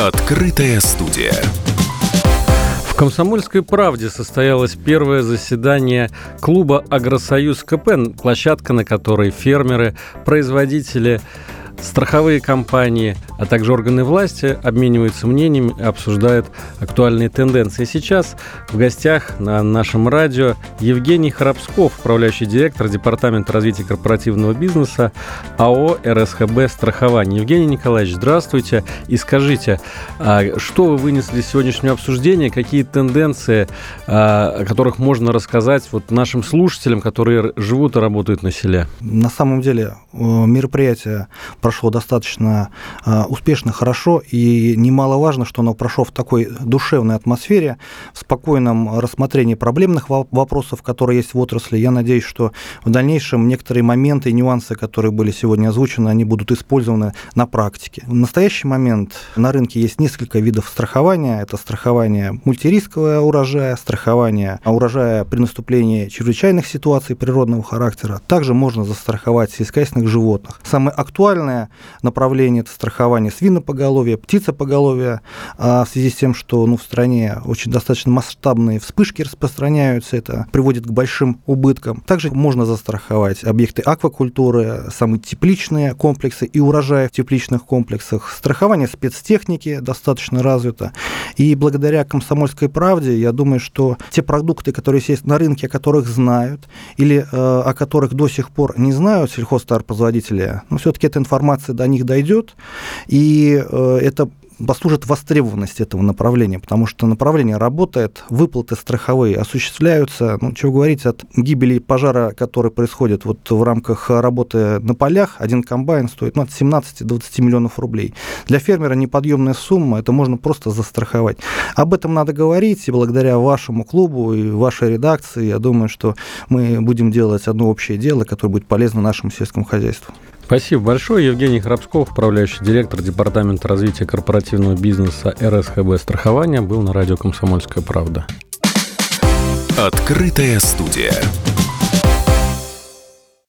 Открытая студия. В «Комсомольской правде» состоялось первое заседание клуба «Агросоюз КП», площадка, на которой фермеры, производители, страховые компании, а также органы власти обмениваются мнениями и обсуждают актуальные тенденции. Сейчас в гостях на нашем радио Евгений Храбсков, управляющий директор Департамента развития корпоративного бизнеса АО РСХБ «Страхование». Евгений Николаевич, здравствуйте. И скажите, а что вы вынесли из сегодняшнего обсуждения, какие тенденции, а, о которых можно рассказать вот нашим слушателям, которые живут и работают на селе? На самом деле мероприятие прошло достаточно э, успешно, хорошо, и немаловажно, что оно прошло в такой душевной атмосфере, в спокойном рассмотрении проблемных вопросов, которые есть в отрасли. Я надеюсь, что в дальнейшем некоторые моменты и нюансы, которые были сегодня озвучены, они будут использованы на практике. В настоящий момент на рынке есть несколько видов страхования. Это страхование мультирисковое урожая, страхование урожая при наступлении чрезвычайных ситуаций природного характера. Также можно застраховать сельскохозяйственных животных. Самое актуальное направление – это страхование свинопоголовья, птицепоголовья, а в связи с тем, что ну, в стране очень достаточно масштабные вспышки распространяются, это приводит к большим убыткам. Также можно застраховать объекты аквакультуры, самые тепличные комплексы и урожаи в тепличных комплексах. Страхование спецтехники достаточно развито. И благодаря комсомольской правде, я думаю, что те продукты, которые есть на рынке, о которых знают, или э, о которых до сих пор не знают сельхозтоваропроизводители, но все-таки эта информация до них дойдет, и э, это послужит востребованность этого направления, потому что направление работает, выплаты страховые осуществляются, ну, чего говорить, от гибели пожара, который происходит вот в рамках работы на полях, один комбайн стоит ну, от 17 до 20 миллионов рублей. Для фермера неподъемная сумма, это можно просто застраховать. Об этом надо говорить, и благодаря вашему клубу и вашей редакции, я думаю, что мы будем делать одно общее дело, которое будет полезно нашему сельскому хозяйству. Спасибо большое. Евгений Храбсков, управляющий директор Департамента развития корпоративного бизнеса РСХБ страхования, был на радио «Комсомольская правда». Открытая студия.